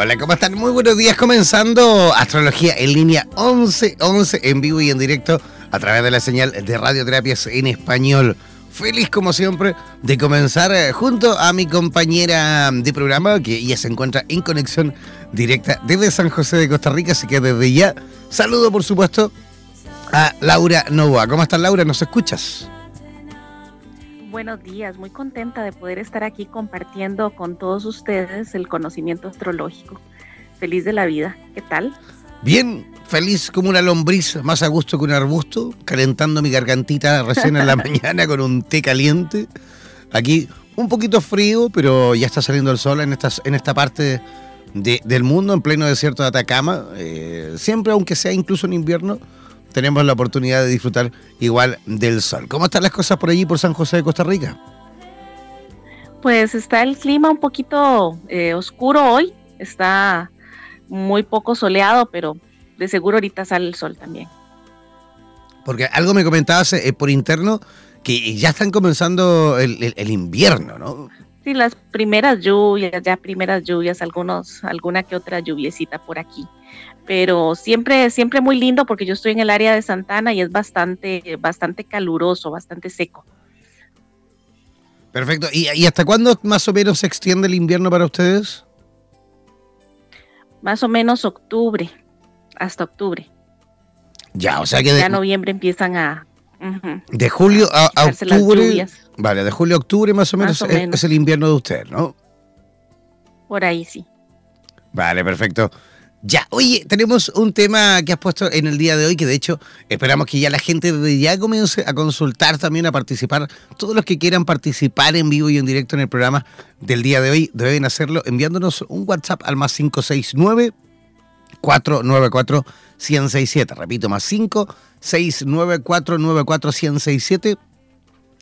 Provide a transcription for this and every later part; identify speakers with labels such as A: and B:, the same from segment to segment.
A: Hola, ¿cómo están? Muy buenos días. Comenzando Astrología en línea 1111 en vivo y en directo a través de la señal de Radioterapias en español. Feliz como siempre de comenzar eh, junto a mi compañera de programa que ya se encuentra en conexión directa desde San José de Costa Rica, así que desde ya saludo por supuesto a Laura Novoa. ¿Cómo estás Laura? ¿Nos escuchas?
B: Buenos días, muy contenta de poder estar aquí compartiendo con todos ustedes el conocimiento astrológico. Feliz de la vida, ¿qué tal?
A: Bien, feliz como una lombriz, más a gusto que un arbusto, calentando mi gargantita recién en la mañana con un té caliente. Aquí un poquito frío, pero ya está saliendo el sol en, estas, en esta parte del mundo, en pleno desierto de Atacama. Eh, siempre, aunque sea incluso en invierno, tenemos la oportunidad de disfrutar igual del sol. ¿Cómo están las cosas por allí, por San José de Costa Rica?
B: Pues está el clima un poquito eh, oscuro hoy, está muy poco soleado, pero de seguro ahorita sale el sol también.
A: Porque algo me comentabas eh, por interno que ya están comenzando el, el, invierno, ¿no?
B: Sí, las primeras lluvias, ya primeras lluvias, algunos, alguna que otra lluviecita por aquí pero siempre, siempre muy lindo porque yo estoy en el área de Santana y es bastante, bastante caluroso, bastante seco.
A: Perfecto. ¿Y, hasta cuándo más o menos se extiende el invierno para ustedes?
B: Más o menos octubre, hasta octubre.
A: Ya, o sea que... De,
B: ya noviembre empiezan a...
A: de julio a, octubre... Vale, de julio a octubre más o menos, es, el invierno de ustedes, ¿no?
B: Por ahí sí.
A: Vale, perfecto. Ya, oye, tenemos un tema que has puesto en el día de hoy que de hecho esperamos que ya la gente ya comience a consultar también, a participar. Todos los que quieran participar en vivo y en directo en el programa del día de hoy deben hacerlo enviándonos un WhatsApp al más 569 494 167. Repito, más 569 494 167.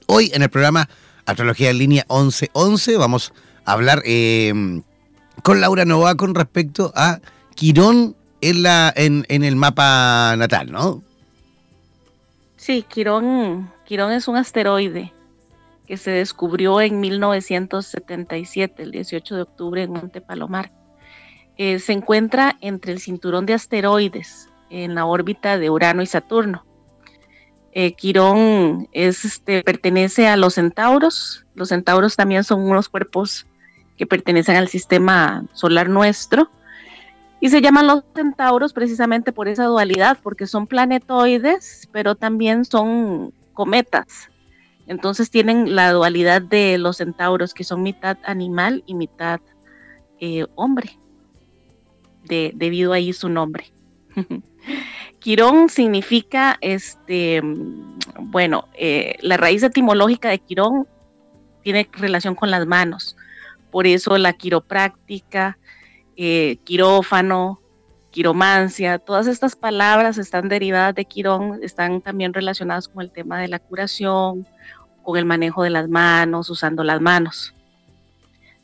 A: Hoy en el programa Astrología en línea 1111 vamos a hablar eh, con Laura Nova con respecto a Quirón en, la, en, el mapa natal, ¿no?
B: Sí, Quirón, Quirón es un asteroide que se descubrió en 1977, el 18 de octubre en Monte Palomar. Eh, se encuentra entre el cinturón de asteroides en la órbita de Urano y Saturno. Eh, Quirón es, este, pertenece a los centauros. Los centauros también son unos cuerpos que pertenecen al sistema solar nuestro. Y se llaman los centauros precisamente por esa dualidad, porque son planetoides, pero también son cometas. Entonces tienen la dualidad de los centauros, que son mitad animal y mitad eh, hombre, de, debido ahí su nombre. Quirón significa, este, bueno, eh, la raíz etimológica de Quirón tiene relación con las manos, por eso la quiropráctica, eh, quirófano, quiromancia, todas estas palabras están derivadas de quirón, están también relacionadas con el tema de la curación, con el manejo de las manos, usando las manos.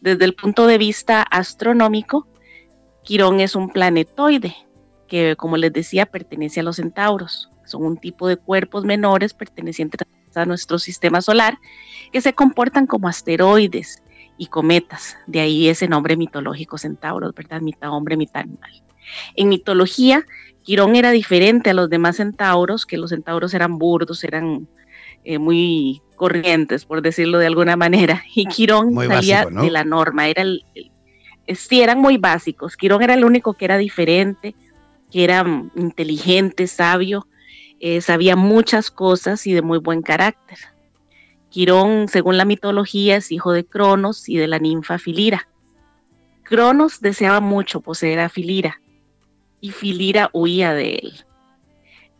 B: Desde el punto de vista astronómico, Quirón es un planetoide que, como les decía, pertenece a los centauros. Son un tipo de cuerpos menores pertenecientes a nuestro sistema solar que se comportan como asteroides y cometas. De ahí ese nombre mitológico centauros, ¿verdad? Mitad hombre, mitad animal. En mitología, Quirón era diferente a los demás centauros, que los centauros eran burdos, eran eh, muy corrientes, por decirlo de alguna manera, y Quirón salía de la norma, era el, sí, eran muy básicos. Quirón era el único que era diferente, que era inteligente, sabio, eh, sabía muchas cosas y de muy buen carácter. Quirón, según la mitología, es hijo de Cronos y de la ninfa Filira. Cronos deseaba mucho poseer a Filira y Filira huía de él.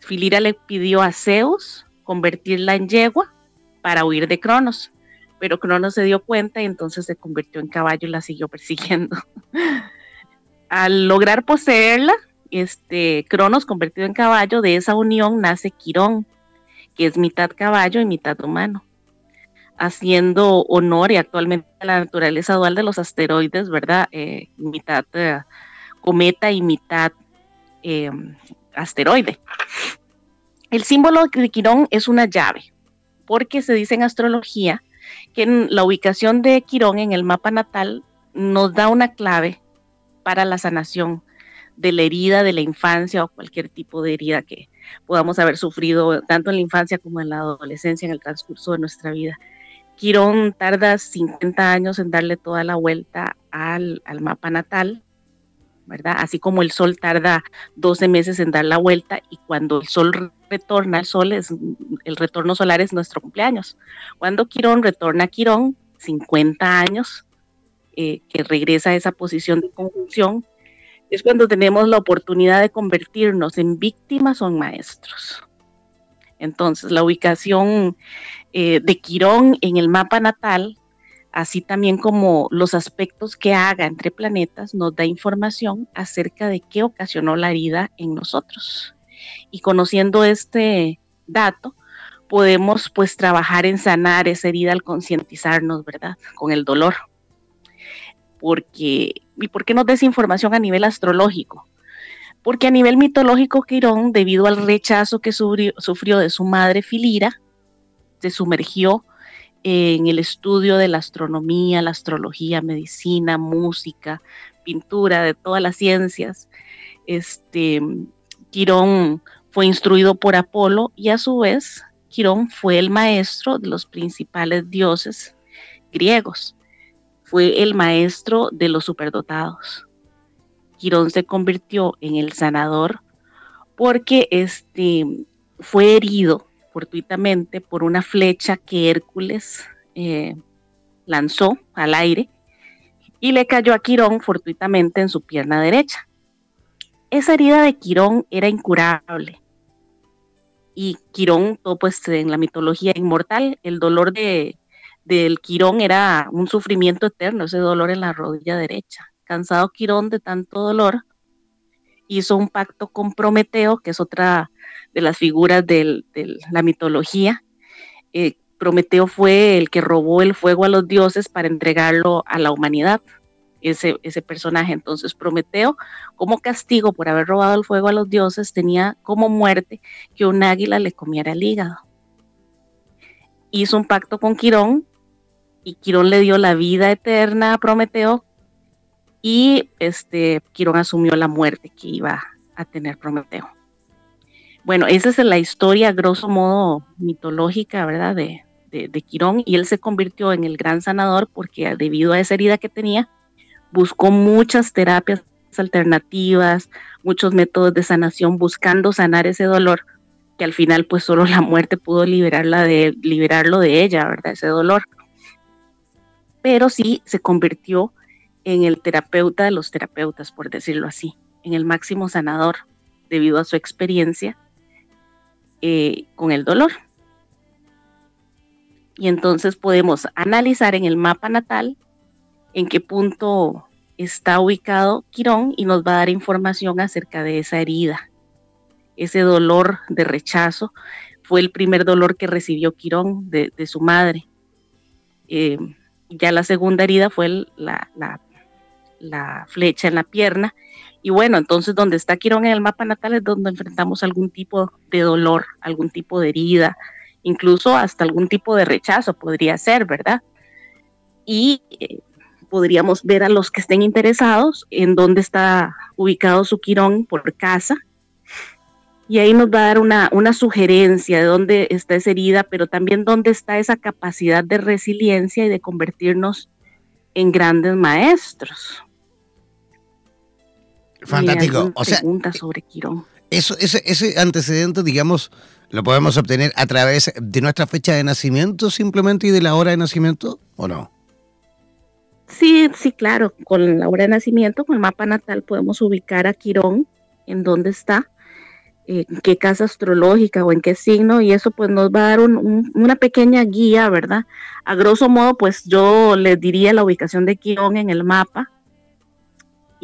B: Filira le pidió a Zeus convertirla en yegua para huir de Cronos, pero Cronos se dio cuenta y entonces se convirtió en caballo y la siguió persiguiendo. Al lograr poseerla, este Cronos convertido en caballo, de esa unión nace Quirón, que es mitad caballo y mitad humano haciendo honor y actualmente a la naturaleza dual de los asteroides, ¿verdad? Eh, mitad eh, cometa y mitad em, asteroide. El símbolo de Quirón es una llave, porque se dice en astrología que la ubicación de Quirón en el mapa natal nos da una clave para la sanación de la herida de la infancia o cualquier tipo de herida que podamos haber sufrido tanto en la infancia como en la adolescencia en el transcurso de nuestra vida. Quirón tarda 50 años en darle toda la vuelta al, al mapa natal, ¿verdad? Así como el sol tarda 12 meses en dar la vuelta y cuando el sol retorna, el sol es, el retorno solar es nuestro cumpleaños. Cuando Quirón retorna a Quirón, 50 años, eh, que regresa a esa posición de conjunción, es cuando tenemos la oportunidad de convertirnos en víctimas o en maestros. Entonces, la ubicación eh, de Quirón en el mapa natal así también como los aspectos que haga entre planetas, nos da información acerca de qué ocasionó la herida en nosotros. Y conociendo este dato, podemos pues trabajar en sanar esa herida al concientizarnos, ¿verdad? Con el dolor. Porque, ¿y por qué nos da esa información a nivel astrológico? Porque a nivel mitológico, Quirón, debido al rechazo que sufrió, de su madre Filira, se sumergió en el estudio de la astronomía, la astrología, medicina, música, pintura, de todas las ciencias. Este, Quirón fue instruido por Apolo y a su vez Quirón fue el maestro de los principales dioses griegos. Fue el maestro de los superdotados. Quirón se convirtió en el sanador porque este, fue herido fortuitamente por una flecha que Hércules eh, lanzó al aire y le cayó a Quirón fortuitamente en su pierna derecha. Esa herida de Quirón era incurable. Y Quirón, todo pues en la mitología inmortal, el dolor de, del Quirón era un sufrimiento eterno, ese dolor en la rodilla derecha. Cansado Quirón de tanto dolor, hizo un pacto con Prometeo, que es otra de las figuras de la mitología. Eh, Prometeo fue el que robó el fuego a los dioses para entregarlo a la humanidad, ese, ese personaje. Entonces Prometeo, como castigo por haber robado el fuego a los dioses, tenía como muerte que un águila le comiera el hígado. Hizo un pacto con Quirón y Quirón le dio la vida eterna a Prometeo y este Quirón asumió la muerte que iba a tener Prometeo. Bueno, esa es la historia, grosso modo, mitológica, ¿verdad? De, Quirón, y él se convirtió en el gran sanador porque debido a esa herida que tenía, buscó muchas terapias alternativas, muchos métodos de sanación, buscando sanar ese dolor, que al final pues solo la muerte pudo liberarla de, liberarlo de ella, ¿verdad? Ese dolor. Pero sí se convirtió en el terapeuta de los terapeutas, por decirlo así, en el máximo sanador, debido a su experiencia eh, con el dolor. Y entonces podemos analizar en el mapa natal en qué punto está ubicado Quirón y nos va a dar información acerca de esa herida. Ese dolor de rechazo fue el primer dolor que recibió Quirón de, su madre. Eh, ya la segunda herida fue la, la flecha en la pierna y bueno, entonces donde está Quirón en el mapa natal es donde enfrentamos algún tipo de dolor, algún tipo de herida, incluso hasta algún tipo de rechazo podría ser, ¿verdad? Y eh, podríamos ver a los que estén interesados en dónde está ubicado su Quirón por casa. Y ahí nos va a dar una, una sugerencia de dónde está esa herida, pero también dónde está esa capacidad de resiliencia y de convertirnos en grandes maestros.
A: Fantástico. O sea,
B: sobre Quirón.
A: Eso, ese, ese antecedente, digamos, lo podemos obtener a través de nuestra fecha de nacimiento simplemente y de la hora de nacimiento, ¿o no?
B: Sí, sí, claro. Con la hora de nacimiento, con el mapa natal, podemos ubicar a Quirón, en dónde está, en qué casa astrológica o en qué signo, y eso pues nos va a dar una pequeña guía, ¿verdad? A grosso modo, pues yo les diría la ubicación de Quirón en el mapa,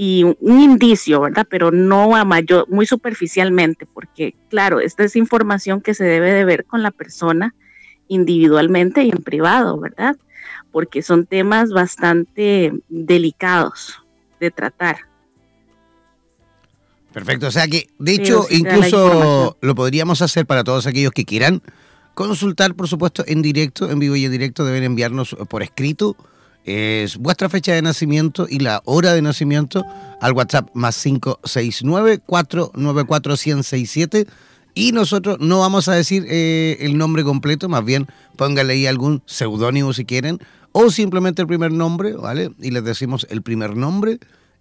B: y un indicio, ¿verdad? Pero no a mayor, muy superficialmente, porque claro, esta es información que se debe de ver con la persona individualmente y en privado, ¿verdad? Porque son temas bastante delicados de tratar.
A: Perfecto, o sea que de hecho incluso lo podríamos hacer para todos aquellos que quieran consultar, por supuesto, en directo, en vivo y en directo, deben enviarnos por escrito es vuestra fecha de nacimiento y la hora de nacimiento al WhatsApp más 569-494-1067. Y nosotros no vamos a decir eh, el nombre completo, más bien póngale ahí algún seudónimo si quieren, o simplemente el primer nombre, ¿vale? Y les decimos el primer nombre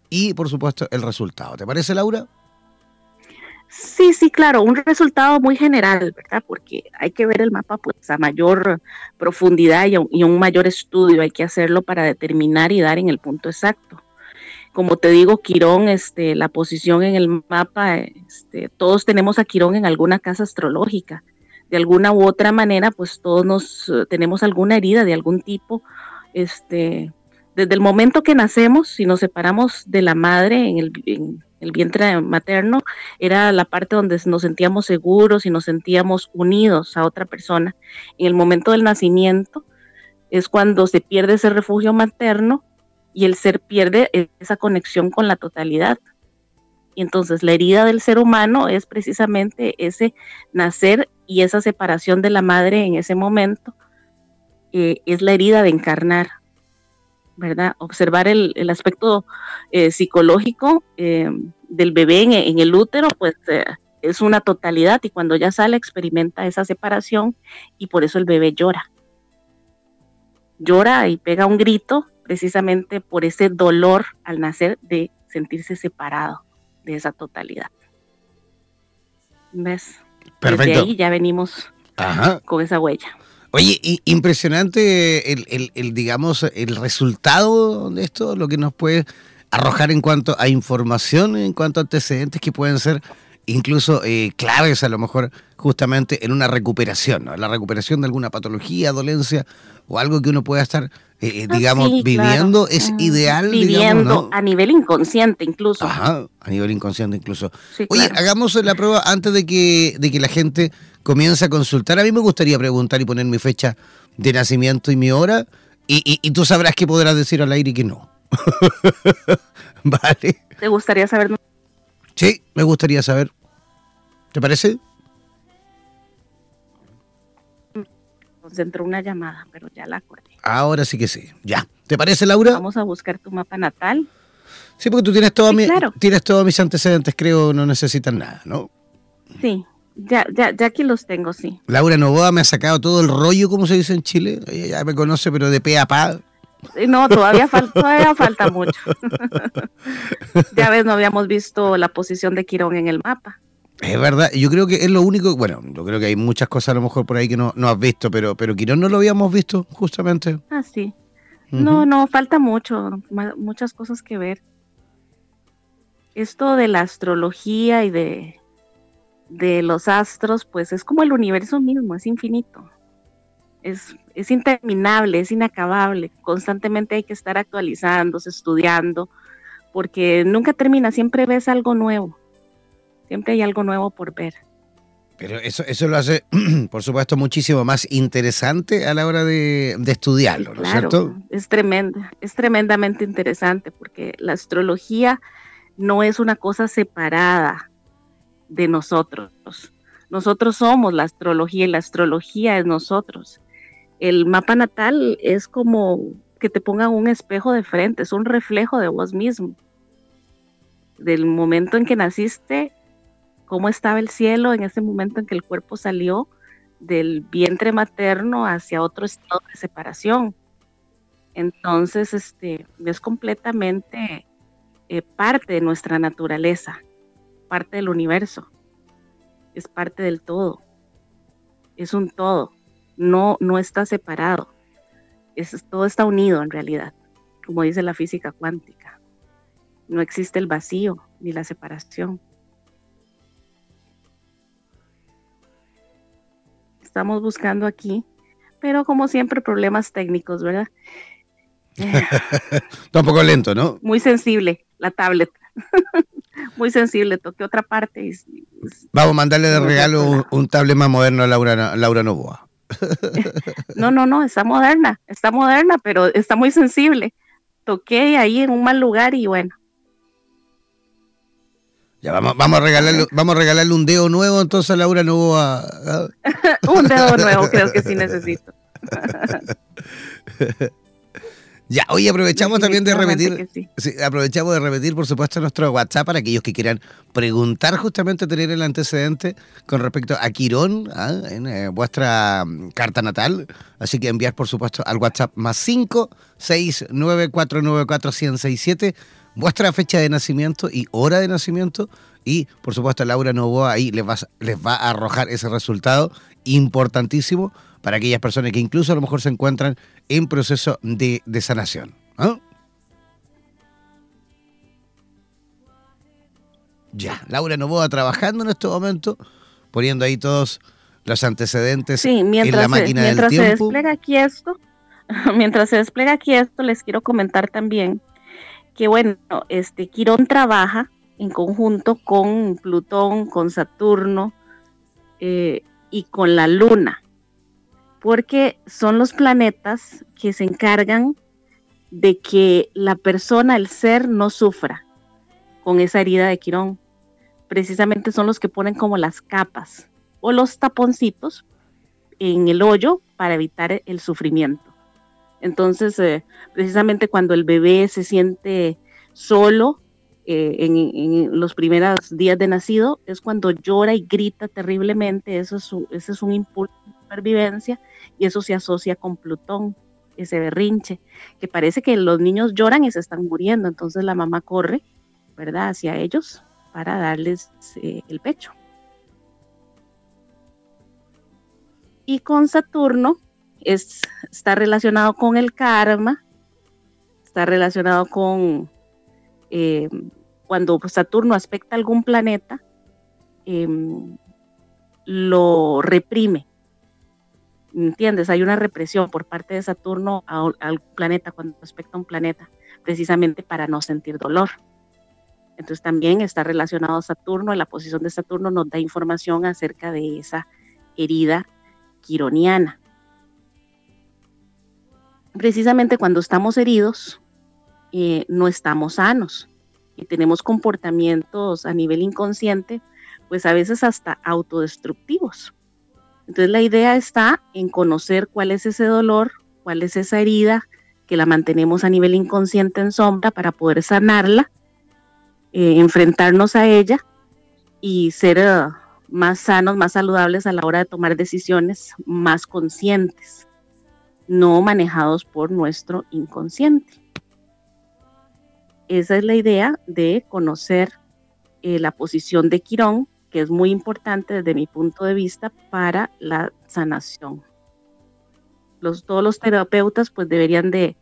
A: y por supuesto el resultado. ¿Te parece, Laura?
B: Sí, sí, claro, un resultado muy general, ¿verdad? Porque hay que ver el mapa pues a mayor profundidad y, y un mayor estudio, hay que hacerlo para determinar y dar en el punto exacto. Como te digo, Quirón, este, la posición en el mapa, este, todos tenemos a Quirón en alguna casa astrológica. De alguna u otra manera, pues todos nos tenemos alguna herida de algún tipo, este, desde el momento que nacemos, si nos separamos de la madre en el, vientre materno, era la parte donde nos sentíamos seguros y nos sentíamos unidos a otra persona. En el momento del nacimiento es cuando se pierde ese refugio materno y el ser pierde esa conexión con la totalidad. Y entonces la herida del ser humano es precisamente ese nacer y esa separación de la madre en ese momento. Eh, es la herida de encarnar. ¿Verdad? Observar el, aspecto eh, psicológico eh, del bebé en, el útero, pues eh, es una totalidad y cuando ya sale experimenta esa separación y por eso el bebé llora. Llora y pega un grito precisamente por ese dolor al nacer de sentirse separado de esa totalidad. ¿Ves?
A: Perfecto.
B: Desde ahí ya venimos con esa huella.
A: Oye, impresionante el, digamos, el resultado de esto, lo que nos puede arrojar en cuanto a información, en cuanto a antecedentes que pueden ser incluso eh, claves a lo mejor justamente en una recuperación, ¿no? la recuperación de alguna patología, dolencia o algo que uno pueda estar, eh, digamos, viviendo, es ideal.
B: Viviendo a nivel inconsciente incluso.
A: Ajá, a nivel inconsciente incluso. Oye, hagamos la prueba antes de que, de que la gente comience a consultar. A mí me gustaría preguntar y poner mi fecha de nacimiento y mi hora, y, y, tú sabrás que podrás decir al aire que no.
B: vale. ¿Te gustaría saber?
A: Sí, me gustaría saber. ¿Te parece?
B: entró una llamada, pero ya la acordé.
A: Ahora sí que sí. Ya. ¿Te parece, Laura?
B: Vamos a buscar tu mapa natal.
A: Sí, porque tú tienes, todo mi, tienes todos mis antecedentes, creo, no necesitan nada, ¿no?
B: Sí, ya, ya, ya aquí los tengo, sí.
A: Laura Novoa me ha sacado todo el rollo, como se dice en Chile. Ella ya me conoce, pero de pe a pa.
B: No, todavía, todavía falta mucho. ya ves, no habíamos visto la posición de Quirón en el mapa.
A: Es verdad, yo creo que es lo único, bueno, yo creo que hay muchas cosas a lo mejor por ahí que no, no has visto, pero, pero Quirón no lo habíamos visto justamente.
B: Ah, sí. No, no, falta mucho, muchas cosas que ver. Esto de la astrología y de, de los astros, pues es como el universo mismo, es infinito. Es, es interminable, es inacabable. Constantemente hay que estar actualizándose, estudiando, porque nunca termina, siempre ves algo nuevo Siempre hay algo nuevo por ver.
A: Pero eso, eso lo hace, por supuesto, muchísimo más interesante a la hora de, estudiarlo, ¿no es cierto?
B: Es tremenda, es tremendamente interesante porque la astrología no es una cosa separada de nosotros. Nosotros somos la astrología y la astrología es nosotros. El mapa natal es como que te pongan un espejo de frente, es un reflejo de vos mismo. Del momento en que naciste cómo estaba el cielo en ese momento en que el cuerpo salió del vientre materno hacia otro estado de separación. Entonces, este, es completamente eh, parte de nuestra naturaleza, parte del universo, es parte del todo, es un todo, no, no está separado, es, todo está unido en realidad, como dice la física cuántica. No existe el vacío ni la separación. Estamos buscando aquí, pero como siempre problemas técnicos, ¿verdad?
A: Está un poco lento, ¿no?
B: Muy sensible la tablet. Muy sensible, toqué otra parte.
A: Vamos a mandarle de regalo un, tablet más moderno a Laura, Laura Novoa.
B: no, no, no, está moderna, está moderna, pero está muy sensible. Toqué ahí en un mal lugar y bueno,
A: ya vamos, vamos a regalarle, vamos a regalarle un dedo nuevo entonces a Laura Novoa.
B: un dedo nuevo creo que sí necesito.
A: Ya, hoy aprovechamos también de repetir, aprovechamos de repetir, por supuesto, nuestro WhatsApp para aquellos que quieran preguntar, justamente tener el antecedente con respecto a Quirón ¿ah? en eh, vuestra mm, carta natal. Así que enviar, por supuesto, al WhatsApp más 5 6 9 4 9 4 100 vuestra fecha de nacimiento y hora de nacimiento. Y, por supuesto, Laura Novoa ahí les va, les va a arrojar ese resultado importantísimo para aquellas personas que incluso a lo mejor se encuentran en proceso de, sanación. Ya, Laura Novoa trabajando en este momento, poniendo ahí todos los antecedentes en la máquina
B: del
A: tiempo.
B: Se despliega aquí esto, mientras se despliega aquí esto, les quiero comentar también que bueno, este Quirón trabaja en conjunto con Plutón, con Saturno eh, y con la Luna porque son los planetas que se encargan de que la persona, el ser, no sufra con esa herida de Quirón. Precisamente son los que ponen como las capas o los taponcitos en el hoyo para evitar el sufrimiento. Entonces, eh, precisamente cuando el bebé se siente solo eh, en, los primeros días de nacido, es cuando llora y grita terriblemente, eso es, ese es un impulso supervivencia y eso se asocia con Plutón, ese berrinche, que parece que los niños lloran y se están muriendo, entonces la mamá corre, ¿verdad?, hacia ellos para darles eh, el pecho. Y con Saturno es, está relacionado con el karma, está relacionado con eh, cuando Saturno aspecta algún planeta, em, lo reprime, ¿entiendes? Hay una represión por parte de Saturno al planeta cuando respecta a un planeta, precisamente para no sentir dolor. Entonces también está relacionado a Saturno, la posición de Saturno nos da información acerca de esa herida quironiana. Precisamente cuando estamos heridos, eh, no estamos sanos y tenemos comportamientos a nivel inconsciente, pues a veces hasta autodestructivos. Entonces la idea está en conocer cuál es ese dolor, cuál es esa herida que la mantenemos a nivel inconsciente en sombra para poder sanarla, eh, enfrentarnos a ella y ser eh, más sanos, más saludables a la hora de tomar decisiones más conscientes, no manejados por nuestro inconsciente. Esa es la idea de conocer eh, la posición de Quirón que es muy importante desde mi punto de vista para la sanación. Los, todos los terapeutas pues deberían de,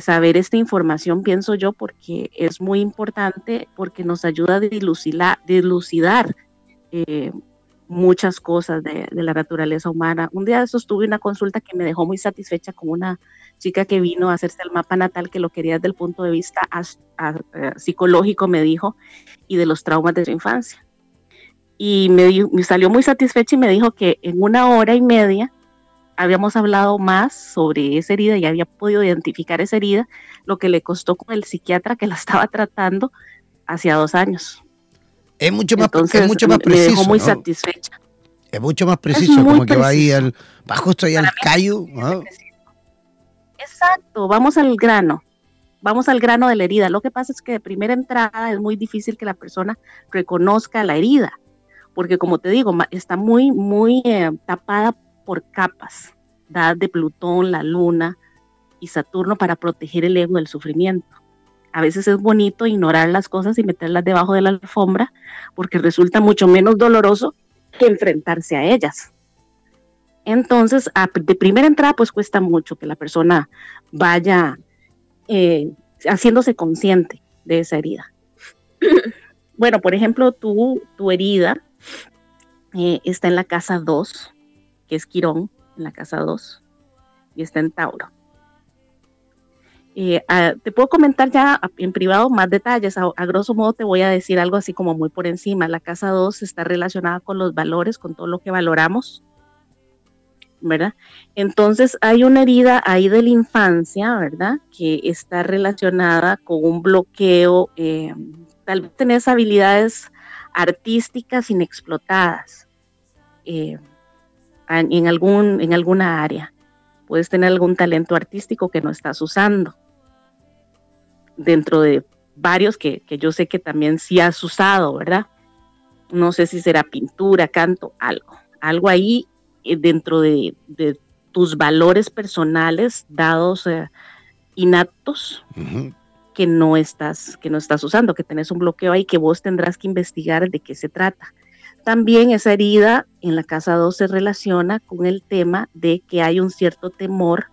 B: saber esta información, pienso yo, porque es muy importante, porque nos ayuda a dilucidar, eh, muchas cosas de, la naturaleza humana. Un día de esos tuve una consulta que me dejó muy satisfecha con una chica que vino a hacerse el mapa natal, que lo quería desde el punto de vista eh, psicológico, me dijo, y de los traumas de su infancia y me, salió muy satisfecha y me dijo que en una hora y media habíamos hablado más sobre esa herida y había podido identificar esa herida, lo que le costó con el psiquiatra que la estaba tratando hacia dos años.
A: Es mucho más, es mucho más preciso.
B: Me dejó muy satisfecha.
A: Es mucho más preciso, como que va ahí al, va justo ahí al callo.
B: Exacto, vamos al grano. Vamos al grano de la herida. Lo que pasa es que de primera entrada es muy difícil que la persona reconozca la herida porque como te digo, está muy, muy eh, tapada por capas, dadas de Plutón, la Luna y Saturno para proteger el ego del sufrimiento. A veces es bonito ignorar las cosas y meterlas debajo de la alfombra porque resulta mucho menos doloroso que enfrentarse a ellas. Entonces, de primera entrada, pues cuesta mucho que la persona vaya eh, haciéndose consciente de esa herida. bueno, por ejemplo, tu, tu herida eh, está en la casa 2, que es Quirón, en la casa 2, y está en Tauro. Eh, ah, te puedo comentar ya en privado más detalles. A, grosso modo te voy a decir algo así como muy por encima. La casa 2 está relacionada con los valores, con todo lo que valoramos, ¿verdad? Entonces hay una herida ahí de la infancia, ¿verdad? Que está relacionada con un bloqueo. Eh, tal vez tenés habilidades artísticas inexplotadas eh, en, algún, en alguna área. Puedes tener algún talento artístico que no estás usando. dentro de varios que, yo sé que también sí has usado, ¿verdad? No sé si será pintura, canto, algo. Algo ahí eh, dentro de, tus valores personales dados eh, inaptos que no estás que no estás usando, que tenés un bloqueo ahí que vos tendrás que investigar de qué se trata. También esa herida en la casa 2 se relaciona con el tema de que hay un cierto temor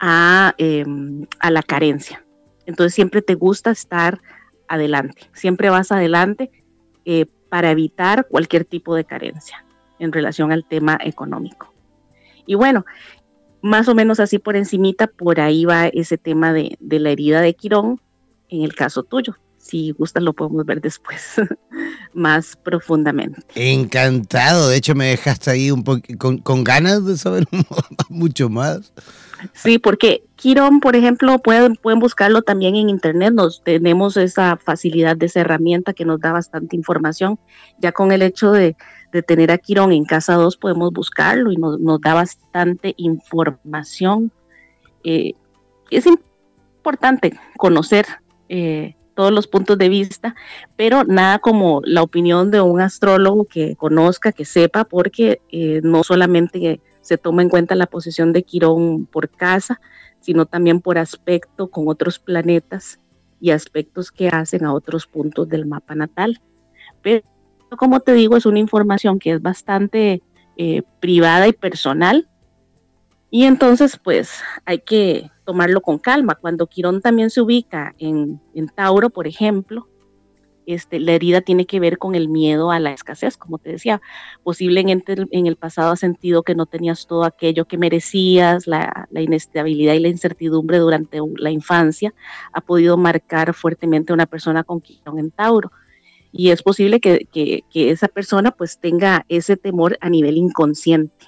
B: a, em, a la carencia. Entonces siempre te gusta estar adelante, siempre vas adelante eh, para evitar cualquier tipo de carencia en relación al tema económico. Y bueno, más o menos así por encimita, por ahí va ese tema de, de la herida de Quirón en el caso tuyo. Si gustas lo podemos ver después más profundamente.
A: Encantado, de hecho me dejaste ahí un poco con, con ganas de saber mucho más.
B: Sí, porque Quirón, por ejemplo, pueden, pueden buscarlo también en internet. Nos tenemos esa facilidad de esa herramienta que nos da bastante información. Ya con el hecho de, tener a Quirón en casa 2 podemos buscarlo y nos, da bastante información. Eh, es importante conocer eh, todos los puntos de vista, pero nada como la opinión de un astrólogo que conozca, que sepa, porque eh, no solamente se toma en cuenta la posición de Quirón por casa, sino también por aspecto con otros planetas y aspectos que hacen a otros puntos del mapa natal. Pero como te digo, es una información que es bastante eh, privada y personal. Y entonces, pues hay que tomarlo con calma. Cuando Quirón también se ubica en, Tauro, por ejemplo, este, la herida tiene que ver con el miedo a la escasez, como te decía. Posiblemente en el pasado has sentido que no tenías todo aquello que merecías, la, inestabilidad y la incertidumbre durante la infancia ha podido marcar fuertemente a una persona con Quirón en Tauro. Y es posible que, esa persona pues tenga ese temor a nivel inconsciente,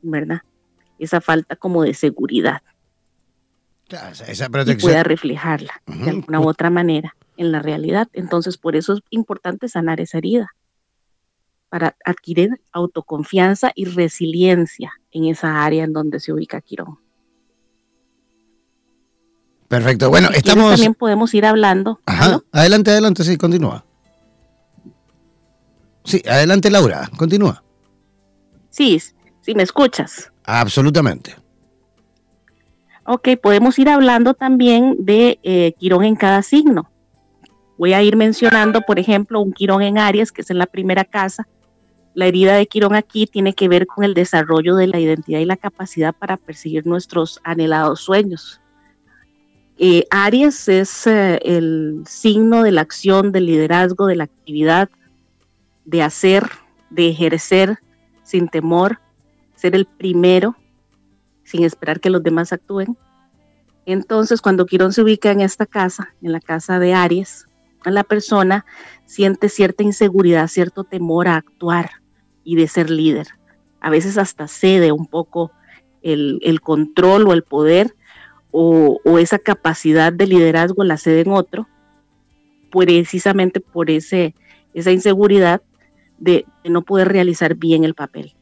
B: ¿verdad? Esa falta como de seguridad. esa protección. Y pueda reflejarla de alguna u otra manera en la realidad. Entonces, por eso es importante sanar esa herida, para adquirir autoconfianza y resiliencia en esa área en donde se ubica Quirón.
A: Perfecto. Bueno, estamos.
B: También podemos ir hablando.
A: Ajá. Adelante, adelante, sí, continúa. Sí, adelante, Laura, continúa.
B: Sí, sí, me escuchas.
A: Absolutamente.
B: Ok, podemos ir hablando también de eh, Quirón en cada signo. Voy a ir mencionando, por ejemplo, un Quirón en Aries, que es en la primera casa. La herida de Quirón aquí tiene que ver con el desarrollo de la identidad y la capacidad para perseguir nuestros anhelados sueños. Eh, Aries es eh, el signo de la acción, del liderazgo, de la actividad, de hacer, de ejercer sin temor, ser el primero, sin esperar que los demás actúen. Entonces, cuando Quirón se ubica en esta casa, en la casa de Aries, la persona siente cierta inseguridad, cierto temor a actuar y de ser líder. A veces hasta cede un poco el, control o el poder o, esa capacidad de liderazgo la cede en otro, precisamente por ese, esa inseguridad de, de no poder realizar bien el papel.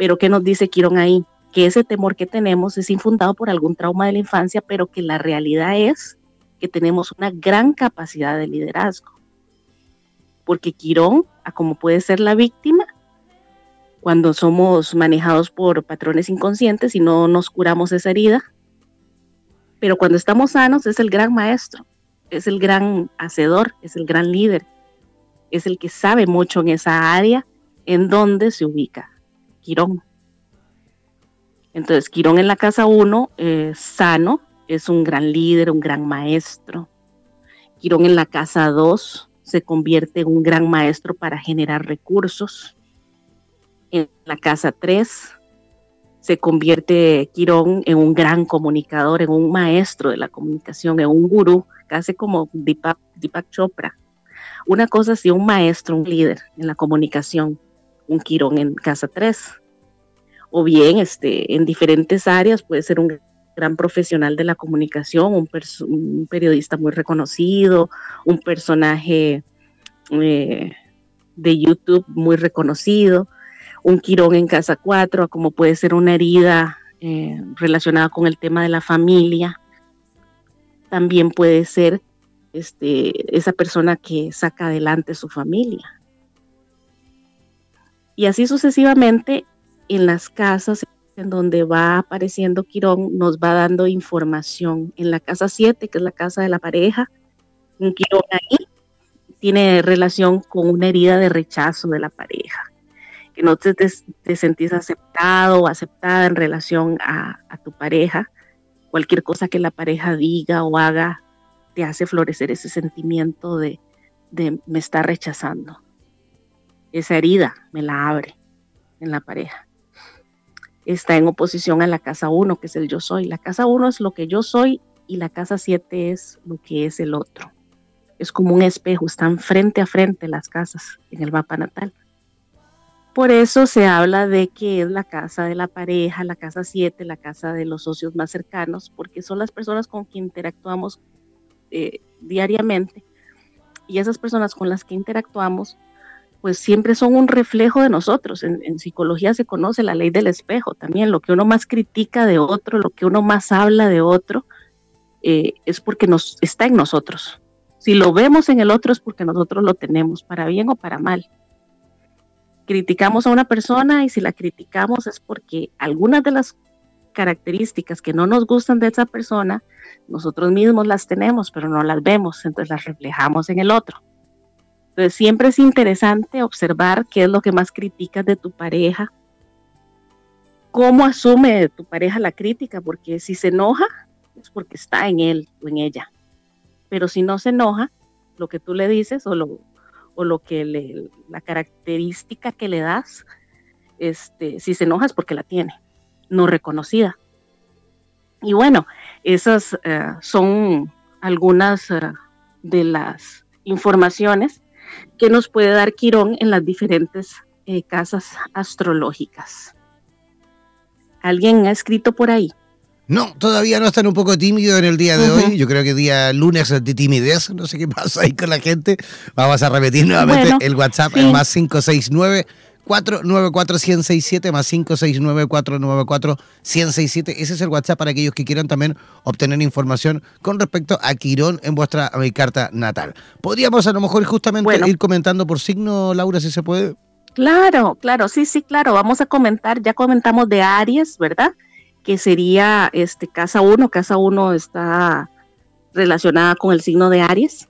B: Pero ¿qué nos dice Quirón ahí? Que ese temor que tenemos es infundado por algún trauma de la infancia, pero que la realidad es que tenemos una gran capacidad de liderazgo. Porque Quirón, a como puede ser la víctima, cuando somos manejados por patrones inconscientes y no nos curamos esa herida, pero cuando estamos sanos es el gran maestro, es el gran hacedor, es el gran líder, es el que sabe mucho en esa área en donde se ubica Quirón. Entonces, Quirón en la casa 1 es sano, es un gran líder, un gran maestro. Quirón en la casa 2 se convierte en un gran maestro para generar recursos. En la casa 3 se convierte Quirón en un gran comunicador, en un maestro de la comunicación, en un gurú, casi como Deepak, Deepak Chopra. Una cosa así, un maestro, un líder en la comunicación, un Quirón en casa 3. O bien este, en diferentes áreas puede ser un gran profesional de la comunicación, un, periodista muy reconocido, un personaje eh, de YouTube muy reconocido, un quirón en casa 4, como puede ser una herida eh, relacionada con el tema de la familia. también puede ser este, esa persona que saca adelante su familia. Y así sucesivamente en las casas en donde va apareciendo Quirón, nos va dando información. En la casa 7, que es la casa de la pareja, un Quirón ahí tiene relación con una herida de rechazo de la pareja, que no te, te, sentís aceptado o aceptada en relación a, a tu pareja. Cualquier cosa que la pareja diga o haga te hace florecer ese sentimiento de, de me está rechazando. Esa herida me la abre en la pareja. Está en oposición a la casa 1, que es el yo soy. La casa 1 es lo que yo soy y la casa 7 es lo que es el otro. Es como un espejo, están frente a frente las casas en el mapa natal. Por eso se habla de que es la casa de la pareja, la casa 7, la casa de los socios más cercanos, porque son las personas con quien interactuamos eh, diariamente. Y esas personas con las que interactuamos, pues siempre son un reflejo de nosotros. En, psicología se conoce la ley del espejo también. Lo que uno más critica de otro, lo que uno más habla de otro, eh, es porque nos, está en nosotros. Si lo vemos en el otro es porque nosotros lo tenemos, para bien o para mal. Criticamos a una persona y si la criticamos es porque algunas de las características que no nos gustan de esa persona, nosotros mismos las tenemos, pero no las vemos, entonces las reflejamos en el otro. Entonces siempre es interesante observar qué es lo que más criticas de tu pareja, cómo asume tu pareja la crítica, porque si se enoja es porque está en él o en ella. Pero si no se enoja, lo que tú le dices o lo, o lo que le, la característica que le das, este, si se enoja es porque la tiene, no reconocida. Y bueno, esas eh, son algunas eh, de las informaciones que nos puede dar Quirón en las diferentes eh, casas astrológicas. ¿Alguien ha escrito por ahí?
A: No, todavía no están un poco tímidos en el día de hoy. Yo creo que día lunes de timidez. No sé qué pasa ahí con la gente. Vamos a repetir nuevamente el WhatsApp, el más 569 494-167 más 569-494-167. Ese es el WhatsApp para aquellos que quieran también obtener información con respecto a Quirón en vuestra carta natal. Podríamos a lo mejor justamente ir comentando por signo, Laura, si se puede.
B: Claro, claro, sí, sí, claro. Vamos a comentar, ya comentamos de Aries, ¿verdad? Que sería este casa 1. Casa 1 está relacionada con el signo de Aries.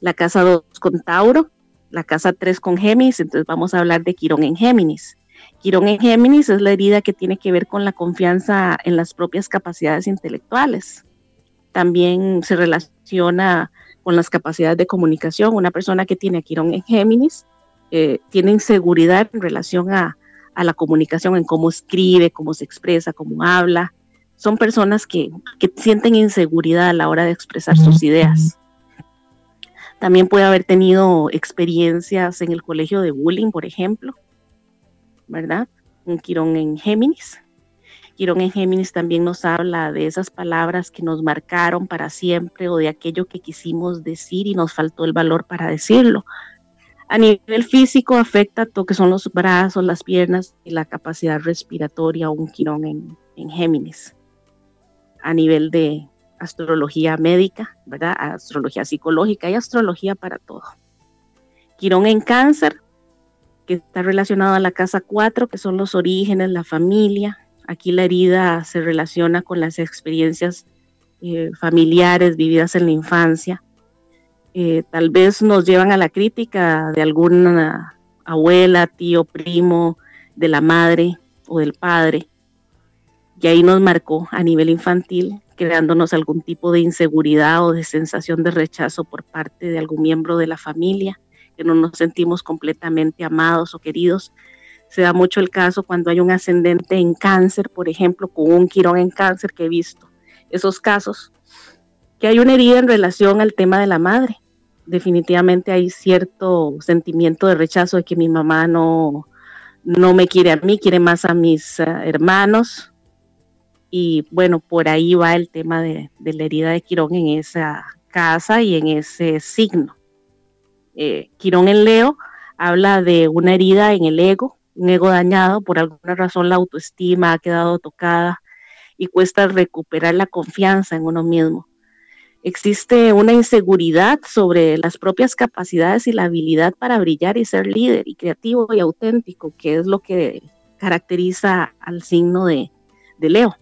B: La casa 2 con Tauro la casa 3 con Géminis, entonces vamos a hablar de Quirón en Géminis. Quirón en Géminis es la herida que tiene que ver con la confianza en las propias capacidades intelectuales. También se relaciona con las capacidades de comunicación. Una persona que tiene a Quirón en Géminis eh, tiene inseguridad en relación a, la comunicación, en cómo escribe, cómo se expresa, cómo habla. Son personas que, que sienten inseguridad a la hora de expresar sus ideas. También puede haber tenido experiencias en el colegio de bullying, por ejemplo, ¿verdad? Un Quirón en Géminis. Quirón en Géminis también nos habla de esas palabras que nos marcaron para siempre o de aquello que quisimos decir y nos faltó el valor para decirlo. A nivel físico afecta todo que son los brazos, las piernas y la capacidad respiratoria, un Quirón en, en Géminis. A nivel de, astrología médica, ¿verdad? Astrología psicológica y astrología para todo. Quirón en cáncer, que está relacionado a la casa 4, que son los orígenes, la familia. Aquí la herida se relaciona con las experiencias eh, familiares vividas en la infancia. Eh, tal vez nos llevan a la crítica de alguna abuela, tío, primo, de la madre o del padre. Y ahí nos marcó a nivel infantil creándonos algún tipo de inseguridad o de sensación de rechazo por parte de algún miembro de la familia, que no nos sentimos completamente amados o queridos. Se da mucho el caso cuando hay un ascendente en cáncer, por ejemplo, con un quirón en cáncer que he visto. Esos casos, que hay una herida en relación al tema de la madre. Definitivamente hay cierto sentimiento de rechazo de que mi mamá no, no me quiere a mí, quiere más a mis eh, hermanos, y bueno, por ahí va el tema de, la herida de Quirón en esa casa y en ese signo. Eh, Quirón en Leo habla de una herida en el ego, un ego dañado, por alguna razón la autoestima ha quedado tocada y cuesta recuperar la confianza en uno mismo. existe una inseguridad sobre las propias capacidades y la habilidad para brillar y ser líder y creativo y auténtico, que es lo que caracteriza al signo de, Leo.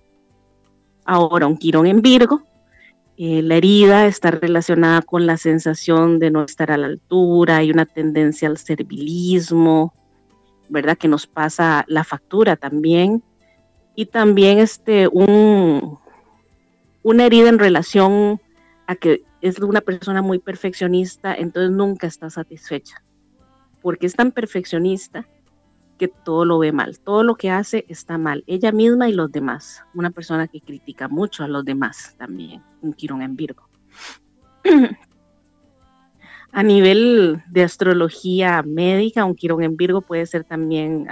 B: Ahora, un Quirón en Virgo, eh, la herida está relacionada con la sensación de no estar a la altura, hay una tendencia al servilismo, ¿verdad? Que nos pasa la factura también. Y también este, un, una herida en relación a que es una persona muy perfeccionista, entonces nunca está satisfecha, porque es tan perfeccionista que todo lo ve mal, todo lo que hace está mal, ella misma y los demás. Una persona que critica mucho a los demás también, un Quirón en Virgo. a nivel de astrología médica, un Quirón en Virgo puede ser también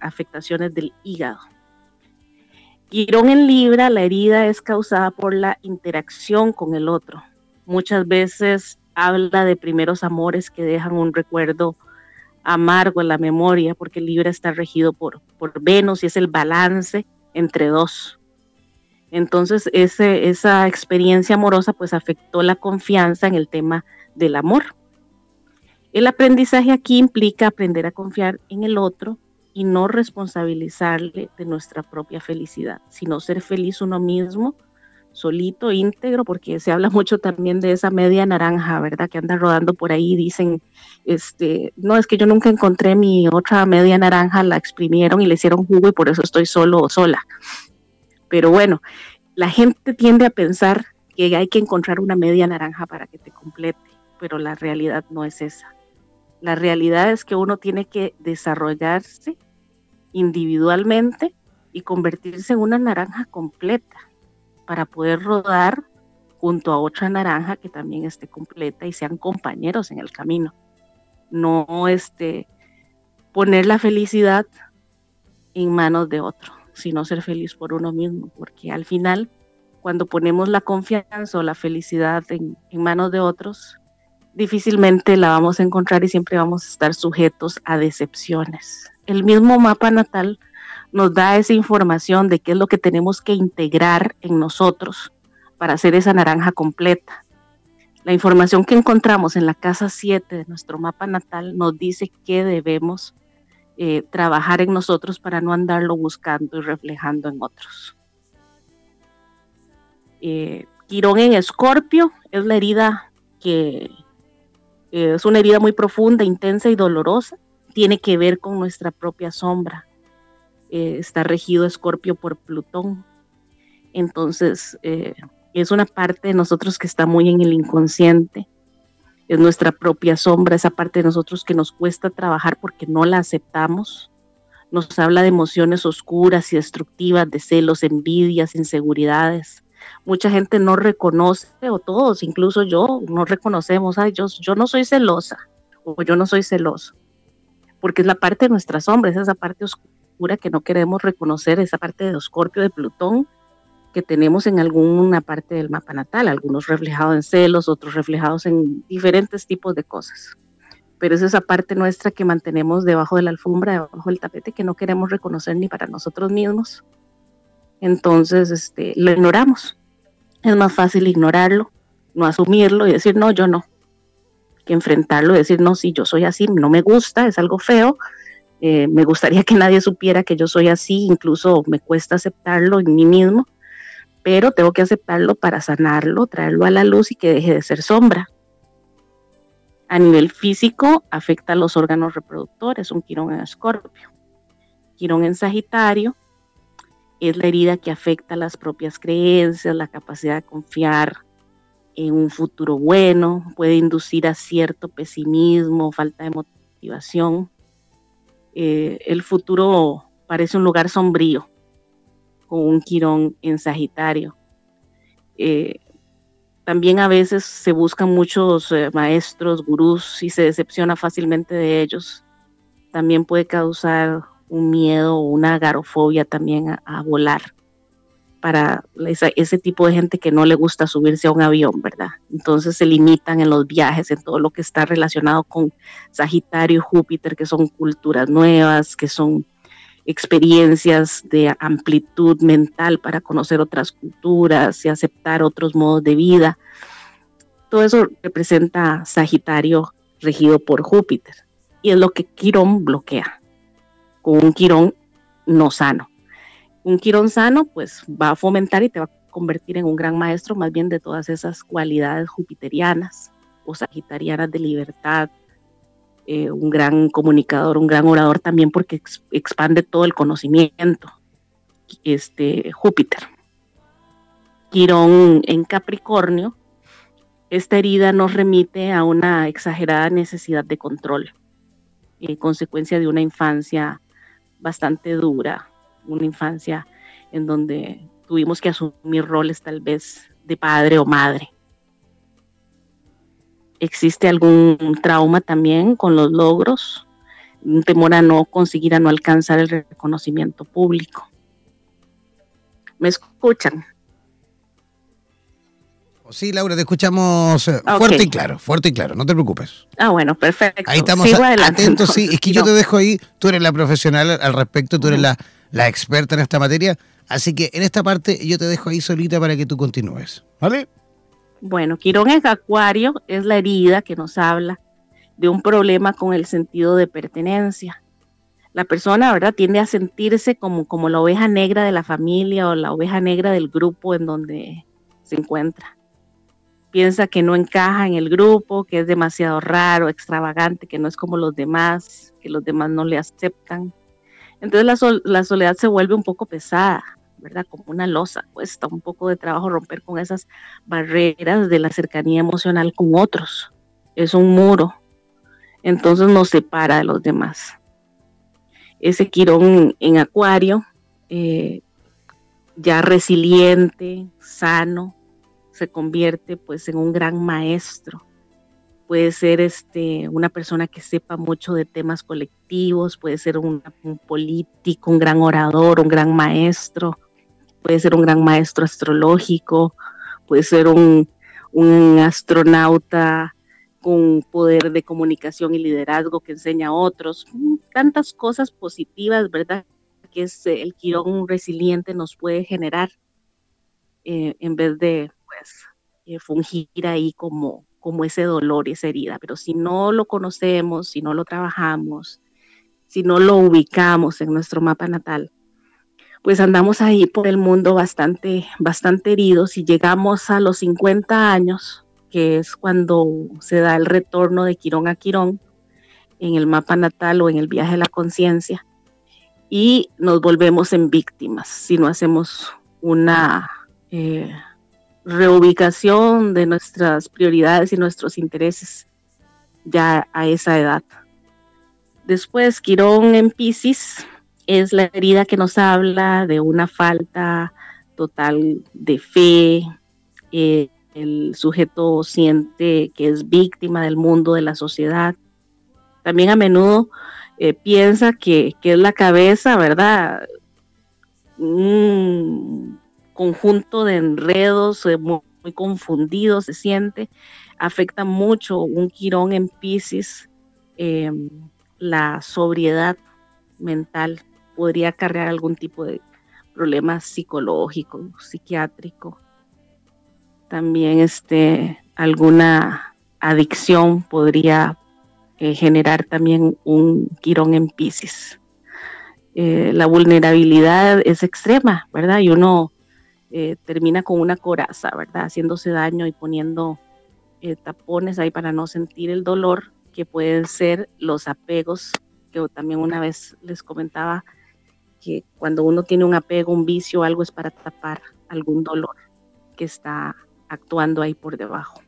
B: afectaciones del hígado. Quirón en Libra, la herida es causada por la interacción con el otro. Muchas veces habla de primeros amores que dejan un recuerdo amargo en la memoria, porque Libra está regido por, por Venus y es el balance entre dos. Entonces, esa experiencia amorosa pues afectó la confianza en el tema del amor. El aprendizaje aquí implica aprender a confiar en el otro y no responsabilizarle de nuestra propia felicidad, sino ser feliz uno mismo, solito, íntegro, porque se habla mucho también de esa media naranja, ¿verdad? Que anda rodando por ahí, dicen, este, no, es que yo nunca encontré mi otra media naranja, la exprimieron y le hicieron jugo y por eso estoy solo o sola. Pero bueno, la gente tiende a pensar que hay que encontrar una media naranja para que te complete, pero la realidad no es esa. La realidad es que uno tiene que desarrollarse individualmente y convertirse en una naranja completa para poder rodar junto a otra naranja que también esté completa y sean compañeros en el camino. No este, poner la felicidad en manos de otro, sino ser feliz por uno mismo, porque al final, cuando ponemos la confianza o la felicidad en, en manos de otros, difícilmente la vamos a encontrar y siempre vamos a estar sujetos a decepciones el mismo mapa natal nos da esa información de qué es lo que tenemos que integrar en nosotros para hacer esa naranja completa. La información que encontramos en la casa 7 de nuestro mapa natal nos dice qué debemos eh, trabajar en nosotros para no andarlo buscando y reflejando en otros. Eh, Quirón en Escorpio es la herida que eh, es una herida muy profunda, intensa y dolorosa tiene que ver con nuestra propia sombra. Eh, está regido Escorpio por Plutón. Entonces, eh, es una parte de nosotros que está muy en el inconsciente. Es nuestra propia sombra, esa parte de nosotros que nos cuesta trabajar porque no la aceptamos. Nos habla de emociones oscuras y destructivas, de celos, envidias, inseguridades. Mucha gente no reconoce, o todos, incluso yo, no reconocemos, ay, yo, yo no soy celosa, o yo no soy celoso porque es la parte de nuestras sombras, esa parte oscura que no queremos reconocer, esa parte de Escorpio de Plutón que tenemos en alguna parte del mapa natal, algunos reflejados en celos, otros reflejados en diferentes tipos de cosas. Pero es esa parte nuestra que mantenemos debajo de la alfombra, debajo del tapete, que no queremos reconocer ni para nosotros mismos. Entonces, este, lo ignoramos. Es más fácil ignorarlo, no asumirlo y decir, no, yo no, que enfrentarlo y decir, no, si yo soy así, no me gusta, es algo feo, eh, me gustaría que nadie supiera que yo soy así, incluso me cuesta aceptarlo en mí mismo, pero tengo que aceptarlo para sanarlo, traerlo a la luz y que deje de ser sombra. A nivel físico, afecta a los órganos reproductores, un quirón en escorpio. Quirón en Sagitario es la herida que afecta las propias creencias, la capacidad de confiar, en un futuro bueno, puede inducir a cierto pesimismo, falta de motivación. Eh, el futuro parece un lugar sombrío, con un quirón en Sagitario. Eh, también a veces se buscan muchos eh, maestros, gurús y se decepciona fácilmente de ellos. También puede causar un miedo o una agarofobia también a volar para ese tipo de gente que no le gusta subirse a un avión, ¿verdad? Entonces se limitan en los viajes, en todo lo que está relacionado con Sagitario y Júpiter, que son culturas nuevas, que son experiencias de amplitud mental para conocer otras culturas y aceptar otros modos de vida. Todo eso representa Sagitario regido por Júpiter y es lo que Quirón bloquea con un Quirón no sano. Un Quirón sano pues va a fomentar y te va a convertir en un gran maestro más bien de todas esas cualidades jupiterianas o sagitarianas de libertad, eh, un gran comunicador, un gran orador también porque expande todo el conocimiento. Este Júpiter. Quirón en Capricornio, esta herida nos remite a una exagerada necesidad de control, eh, consecuencia de una infancia bastante dura, una infancia en donde tuvimos que asumir roles tal vez de padre o madre existe algún trauma también con los logros, un temor a no conseguir, a no alcanzar el reconocimiento público. ¿Me escuchan?
A: Oh, sí, Laura, te escuchamos eh, fuerte y claro, fuerte y claro, no te preocupes.
B: Ah, bueno, perfecto.
A: Ahí estamos atentos, sí, es que yo te dejo ahí, tú eres la profesional al respecto, tú eres la, la experta en esta materia, así que en esta parte yo te dejo ahí solita para que tú continúes, ¿vale?
B: Bueno, Quirón en Acuario es la herida que nos habla de un problema con el sentido de pertenencia. La persona, ¿verdad?, tiende a sentirse como, como la oveja negra de la familia o la oveja negra del grupo en donde se encuentra. Piensa que no encaja en el grupo, que es demasiado raro, extravagante, que no es como los demás, que los demás no le aceptan. Entonces la, la soledad se vuelve un poco pesada ¿verdad? Como una losa, cuesta un poco de trabajo romper con esas barreras de la cercanía emocional con otros. Es un muro, entonces nos separa de los demás. Ese Quirón en Acuario, eh, ya resiliente, sano, se convierte pues en un gran maestro. Puede ser este, una persona que sepa mucho de temas colectivos, puede ser un político, un gran orador, un gran maestro, puede ser un gran maestro astrológico, puede ser un, astronauta con poder de comunicación y liderazgo que enseña a otros, tantas cosas positivas, ¿verdad? Que es el quirón resiliente nos puede generar eh, en vez de, pues, eh, fungir ahí como, como ese dolor y esa herida. Pero si no lo conocemos, si no lo trabajamos, si no lo ubicamos en nuestro mapa natal, pues andamos ahí por el mundo bastante, bastante heridos y llegamos a los 50 años, que es cuando se da el retorno de Quirón a Quirón en el mapa natal o en el viaje de la conciencia y nos volvemos en víctimas si no hacemos una eh, reubicación de nuestras prioridades y nuestros intereses ya a esa edad. Después, Quirón en Pisces es la herida que nos habla de una falta total de fe. Eh, el sujeto siente que es víctima del mundo, de la sociedad. También a menudo eh, piensa que, es la cabeza, ¿verdad? Un conjunto de enredos eh, muy, confundido se siente. Afecta mucho un quirón en Pisces, la sobriedad mental podría acarrear algún tipo de problema psicológico, psiquiátrico. También este, alguna adicción podría eh, generar también un quirón en Pisces. Eh, la vulnerabilidad es extrema, ¿verdad? Y uno eh, termina con una coraza, ¿verdad? Haciéndose daño y poniendo tapones ahí para no sentir el dolor que pueden ser los apegos, que también una vez les comentaba, que cuando uno tiene un apego, un vicio, algo es para tapar algún dolor que está actuando ahí por debajo.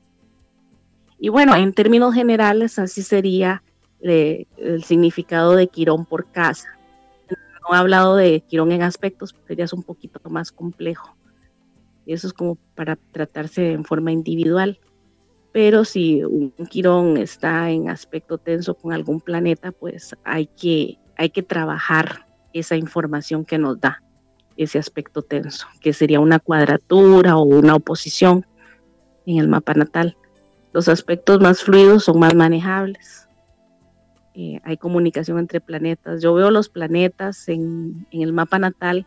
B: Y bueno, en términos generales, así sería eh, el significado de Quirón por casa. No he hablado de Quirón en aspectos, porque ya es un poquito más complejo. Eso es como para tratarse en forma individual. Pero si un Quirón está en aspecto tenso con algún planeta, pues hay que, hay que trabajar esa información que nos da ese aspecto tenso, que sería una cuadratura o una oposición en el mapa natal. Los aspectos más fluidos son más manejables. eh, hay comunicación entre planetas. Yo veo los planetas en, el mapa natal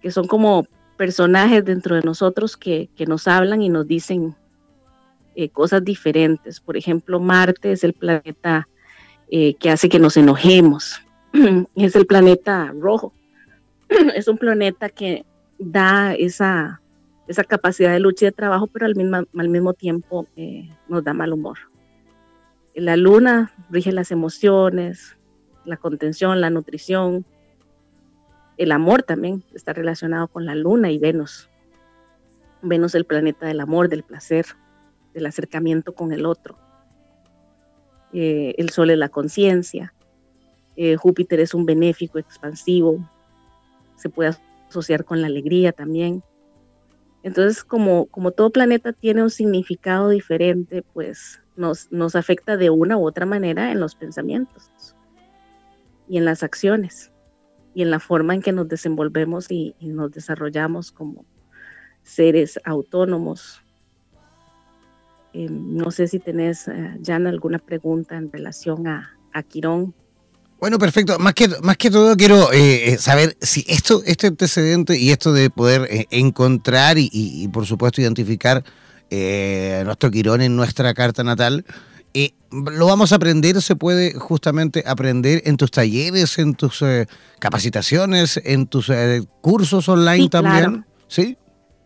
B: que son como personajes dentro de nosotros que, nos hablan y nos dicen eh, cosas diferentes. Por ejemplo, Marte es el planeta eh, que hace que nos enojemos. es el planeta rojo. es un planeta que da esa, esa capacidad de lucha y de trabajo, pero al mismo, al mismo tiempo nos da mal humor. La luna rige las emociones, la contención, la nutrición. El amor también está relacionado con la luna y Venus. Venus es el planeta del amor, del placer, del acercamiento con el otro. Eh, el sol es la conciencia. Eh, Júpiter es un benéfico, expansivo. Se puede asociar con la alegría también. Entonces, como, como todo planeta tiene un significado diferente, pues nos, afecta de una u otra manera en los pensamientos y en las acciones y en la forma en que nos desenvolvemos y, nos desarrollamos como seres autónomos. Eh, no sé si tenés, eh, Jan, alguna pregunta en relación a, a Quirón.
A: Bueno, perfecto. Más que, más que todo quiero eh, saber si esto, este antecedente y esto de poder encontrar y, por supuesto identificar eh, nuestro Quirón en nuestra carta natal. Eh, lo vamos a aprender, se puede justamente aprender en tus talleres, en tus eh, capacitaciones, en tus eh, cursos online también. ¿Sí?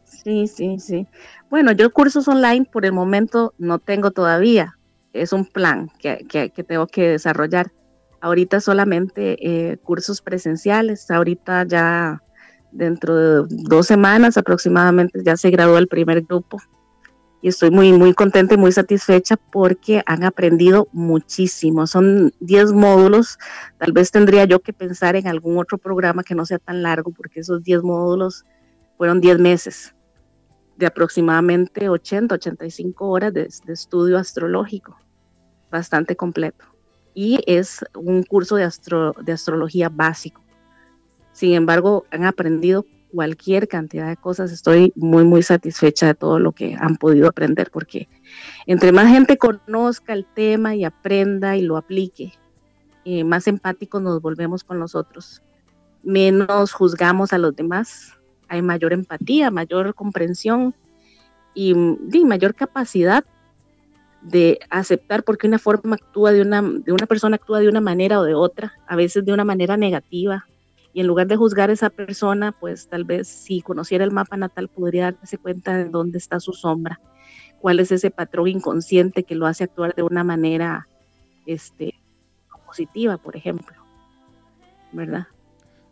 B: Sí, sí, sí. Bueno, yo cursos online por el momento no tengo todavía. Es un plan que, que, tengo que desarrollar. Ahorita solamente cursos presenciales. Ahorita ya dentro de dos semanas aproximadamente ya se graduó el primer grupo y estoy muy, muy contenta y muy satisfecha porque han aprendido muchísimo. Son 10 módulos. Tal vez tendría yo que pensar en algún otro programa que no sea tan largo porque esos 10 módulos fueron 10 meses de aproximadamente 80, 85 horas de, estudio astrológico. Bastante completo. Y es un curso de, astro, de astrología básico. Sin embargo, han aprendido cualquier cantidad de cosas. Estoy muy, muy satisfecha de todo lo que han podido aprender, porque entre más gente conozca el tema y aprenda y lo aplique, eh, más empáticos nos volvemos con nosotros, menos juzgamos a los demás, hay mayor empatía, mayor comprensión y, mayor capacidad de aceptar porque una forma actúa de una, de una persona actúa de una manera o de otra, a veces de una manera negativa, y en lugar de juzgar a esa persona, pues tal vez si conociera el mapa natal podría darse cuenta de dónde está su sombra, cuál es ese patrón inconsciente que lo hace actuar de una manera este, positiva, por ejemplo. ¿Verdad?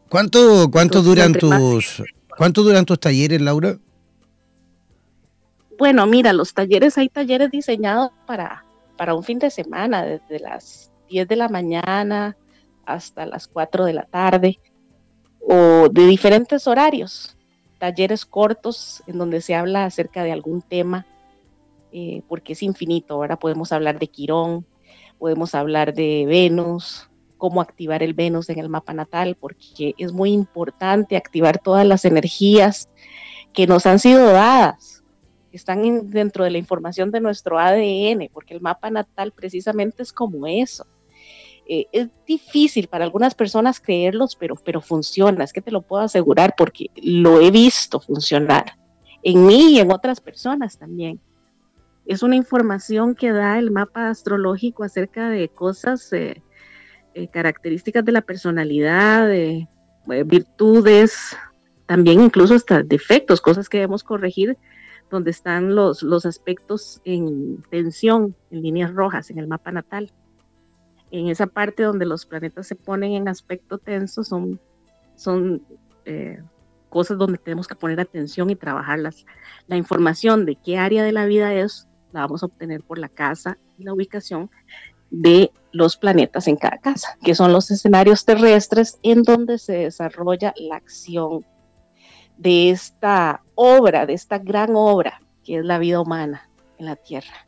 A: ¿Cuánto, cuánto duran tus cuánto duran tus talleres, Laura?
B: Bueno, mira, los talleres hay talleres diseñados para, para un fin de semana, desde las 10 de la mañana hasta las 4 de la tarde o de diferentes horarios, talleres cortos en donde se habla acerca de algún tema, eh, porque es infinito. Ahora podemos hablar de Quirón, podemos hablar de Venus, cómo activar el Venus en el mapa natal, porque es muy importante activar todas las energías que nos han sido dadas, están dentro de la información de nuestro ADN, porque el mapa natal precisamente es como eso eh, es difícil para algunas personas creerlos, pero, pero funciona, es que te lo puedo asegurar porque lo he visto funcionar en mí y en otras personas también. Es una información que da el mapa astrológico acerca de cosas, eh, eh, características de la personalidad, de virtudes, también incluso hasta defectos, cosas que debemos corregir, donde están los, los aspectos en tensión, en líneas rojas, en el mapa natal en esa parte donde los planetas se ponen en aspecto tenso son, son eh, cosas donde tenemos que poner atención y trabajarlas. La información de qué área de la vida es, la vamos a obtener por la casa y la ubicación de los planetas en cada casa, que son los escenarios terrestres en donde se desarrolla la acción de esta obra, de esta gran obra que es la vida humana en la Tierra.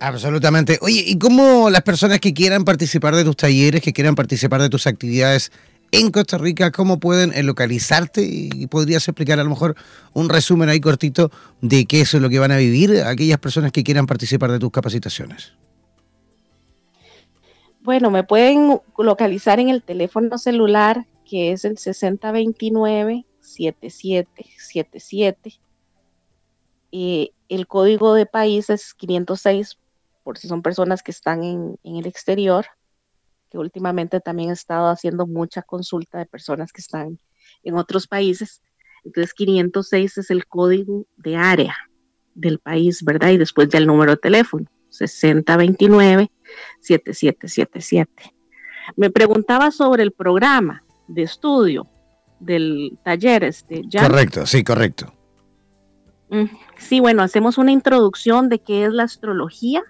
A: Absolutamente. Oye, ¿y cómo las personas que quieran participar de tus talleres, que quieran participar de tus actividades en Costa Rica, cómo pueden eh, localizarte? Y podrías explicar a lo mejor un resumen ahí cortito de qué es lo que van a vivir aquellas personas que quieran participar de tus capacitaciones.
B: Bueno, me pueden localizar en el teléfono celular que es el 6029-7777. y el código de país es 506, por si son personas que están en, en el exterior, que últimamente también he estado haciendo mucha consulta de personas que están en otros países. Entonces, 506 es el código de área del país, ¿verdad? Y después ya el número de teléfono, 6029-7777. Me preguntaba sobre el programa de estudio del taller, este, ¿ya?
A: Correcto, sí, correcto.
B: Mm, sí, bueno, hacemos una introducción de qué es la astrología,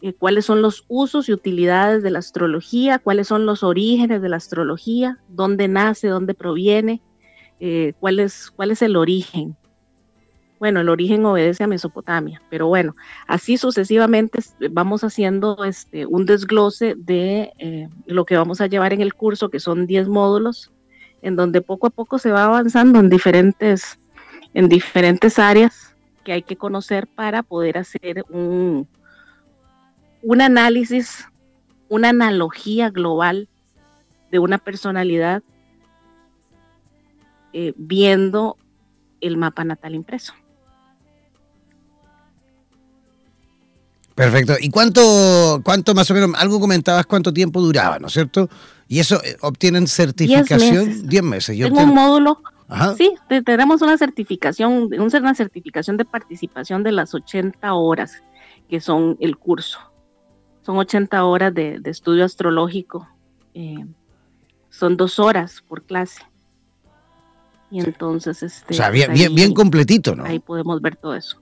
B: eh, cuáles son los usos y utilidades de la astrología, cuáles son los orígenes de la astrología, dónde nace, dónde proviene, eh, cuál, es, cuál es el origen. Bueno, el origen obedece a Mesopotamia, pero bueno, así sucesivamente vamos haciendo este, un desglose de eh, lo que vamos a llevar en el curso, que son 10 módulos, en donde poco a poco se va avanzando en diferentes, en diferentes áreas que hay que conocer para poder hacer un, un análisis, una analogía global de una personalidad eh, viendo el mapa natal impreso.
A: Perfecto. ¿Y cuánto, cuánto más o menos, algo comentabas cuánto tiempo duraba, ¿no es cierto? ¿Y eso eh, obtienen certificación?
B: Diez meses. Tengo un módulo. Sí, tenemos una certificación, una certificación de participación de las 80 horas que son el curso. Son 80 horas de, estudio astrológico. Eh, son dos horas por clase. Y entonces, este.
A: O sea, bien, bien, bien completito, ¿no?
B: Ahí podemos ver todo eso.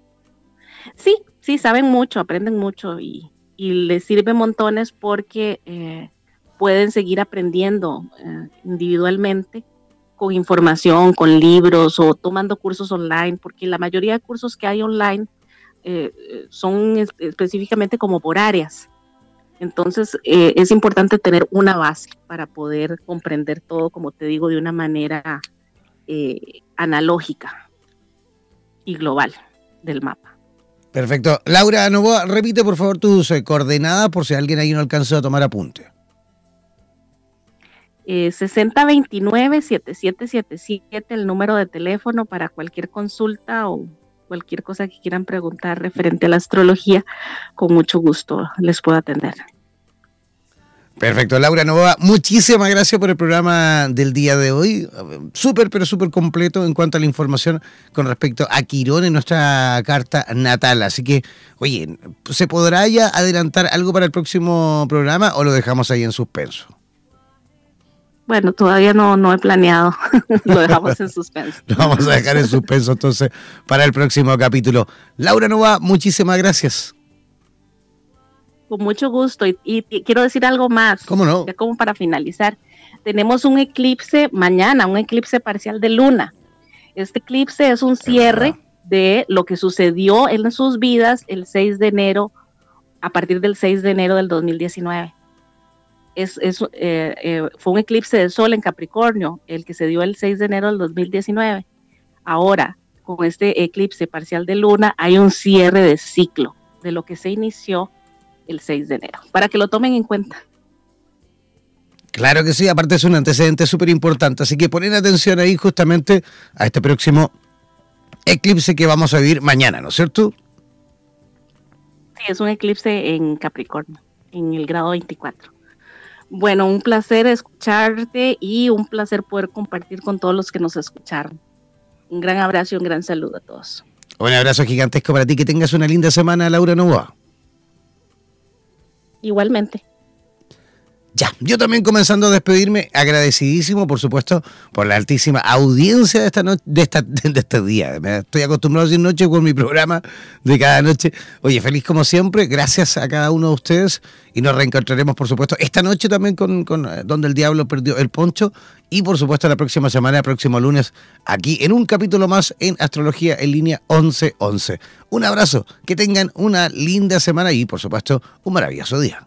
B: Sí, sí, saben mucho, aprenden mucho y, les sirve montones porque eh, pueden seguir aprendiendo eh, individualmente con información, con libros o tomando cursos online, porque la mayoría de cursos que hay online eh, son específicamente como por áreas. Entonces es importante tener una base para poder comprender todo, como te digo, de una manera analógica y global del mapa.
A: Perfecto. Laura Novoa, repite por favor tus eh, coordenadas por si alguien ahí no alcanzó a tomar apunte.
B: Eh, 6029-7777, el número de teléfono para cualquier consulta o cualquier cosa que quieran preguntar referente a la astrología, con mucho gusto les puedo atender.
A: Perfecto, Laura Novoa, muchísimas gracias por el programa del día de hoy. Súper, pero súper completo en cuanto a la información con respecto a Quirón en nuestra carta natal. Así que, oye, ¿se podrá ya adelantar algo para el próximo programa o lo dejamos ahí en suspenso?
B: Bueno, todavía no, no he planeado. lo dejamos en suspenso.
A: lo vamos a dejar en suspenso entonces para el próximo capítulo. Laura Novoa, muchísimas gracias.
B: Con mucho gusto. Y, quiero decir algo más.
A: ¿Cómo no?
B: Ya como para finalizar. Tenemos un eclipse mañana, un eclipse parcial de luna. Este eclipse es un cierre de lo que sucedió en sus vidas el 6 de enero, a partir del 6 de enero del 2019. Es, es eh, eh, fue un eclipse de sol en Capricornio, el que se dio el 6 de enero del 2019. Ahora, con este eclipse parcial de luna, hay un cierre de ciclo de lo que se inició el 6 de enero, para que lo tomen en cuenta.
A: Claro que sí, aparte es un antecedente súper importante, así que ponen atención ahí justamente a este próximo eclipse que vamos a vivir mañana, ¿no es cierto?
B: Sí, es un eclipse en Capricornio, en el grado 24. Bueno, un placer escucharte y un placer poder compartir con todos los que nos escucharon. Un gran abrazo y un gran saludo a todos.
A: Un abrazo gigantesco para ti, que tengas una linda semana, Laura Novoa.
B: Igualmente.
A: Ya, yo también comenzando a despedirme, agradecidísimo, por supuesto, por la altísima audiencia de esta noche, de, esta, de este día. Estoy acostumbrado a decir noche con mi programa de cada noche. Oye, feliz como siempre, gracias a cada uno de ustedes y nos reencontraremos, por supuesto, esta noche también con, con eh, Donde el Diablo perdió el poncho y, por supuesto, la próxima semana, próximo lunes, aquí en un capítulo más en Astrología en línea 1111. Un abrazo, que tengan una linda semana y, por supuesto, un maravilloso día.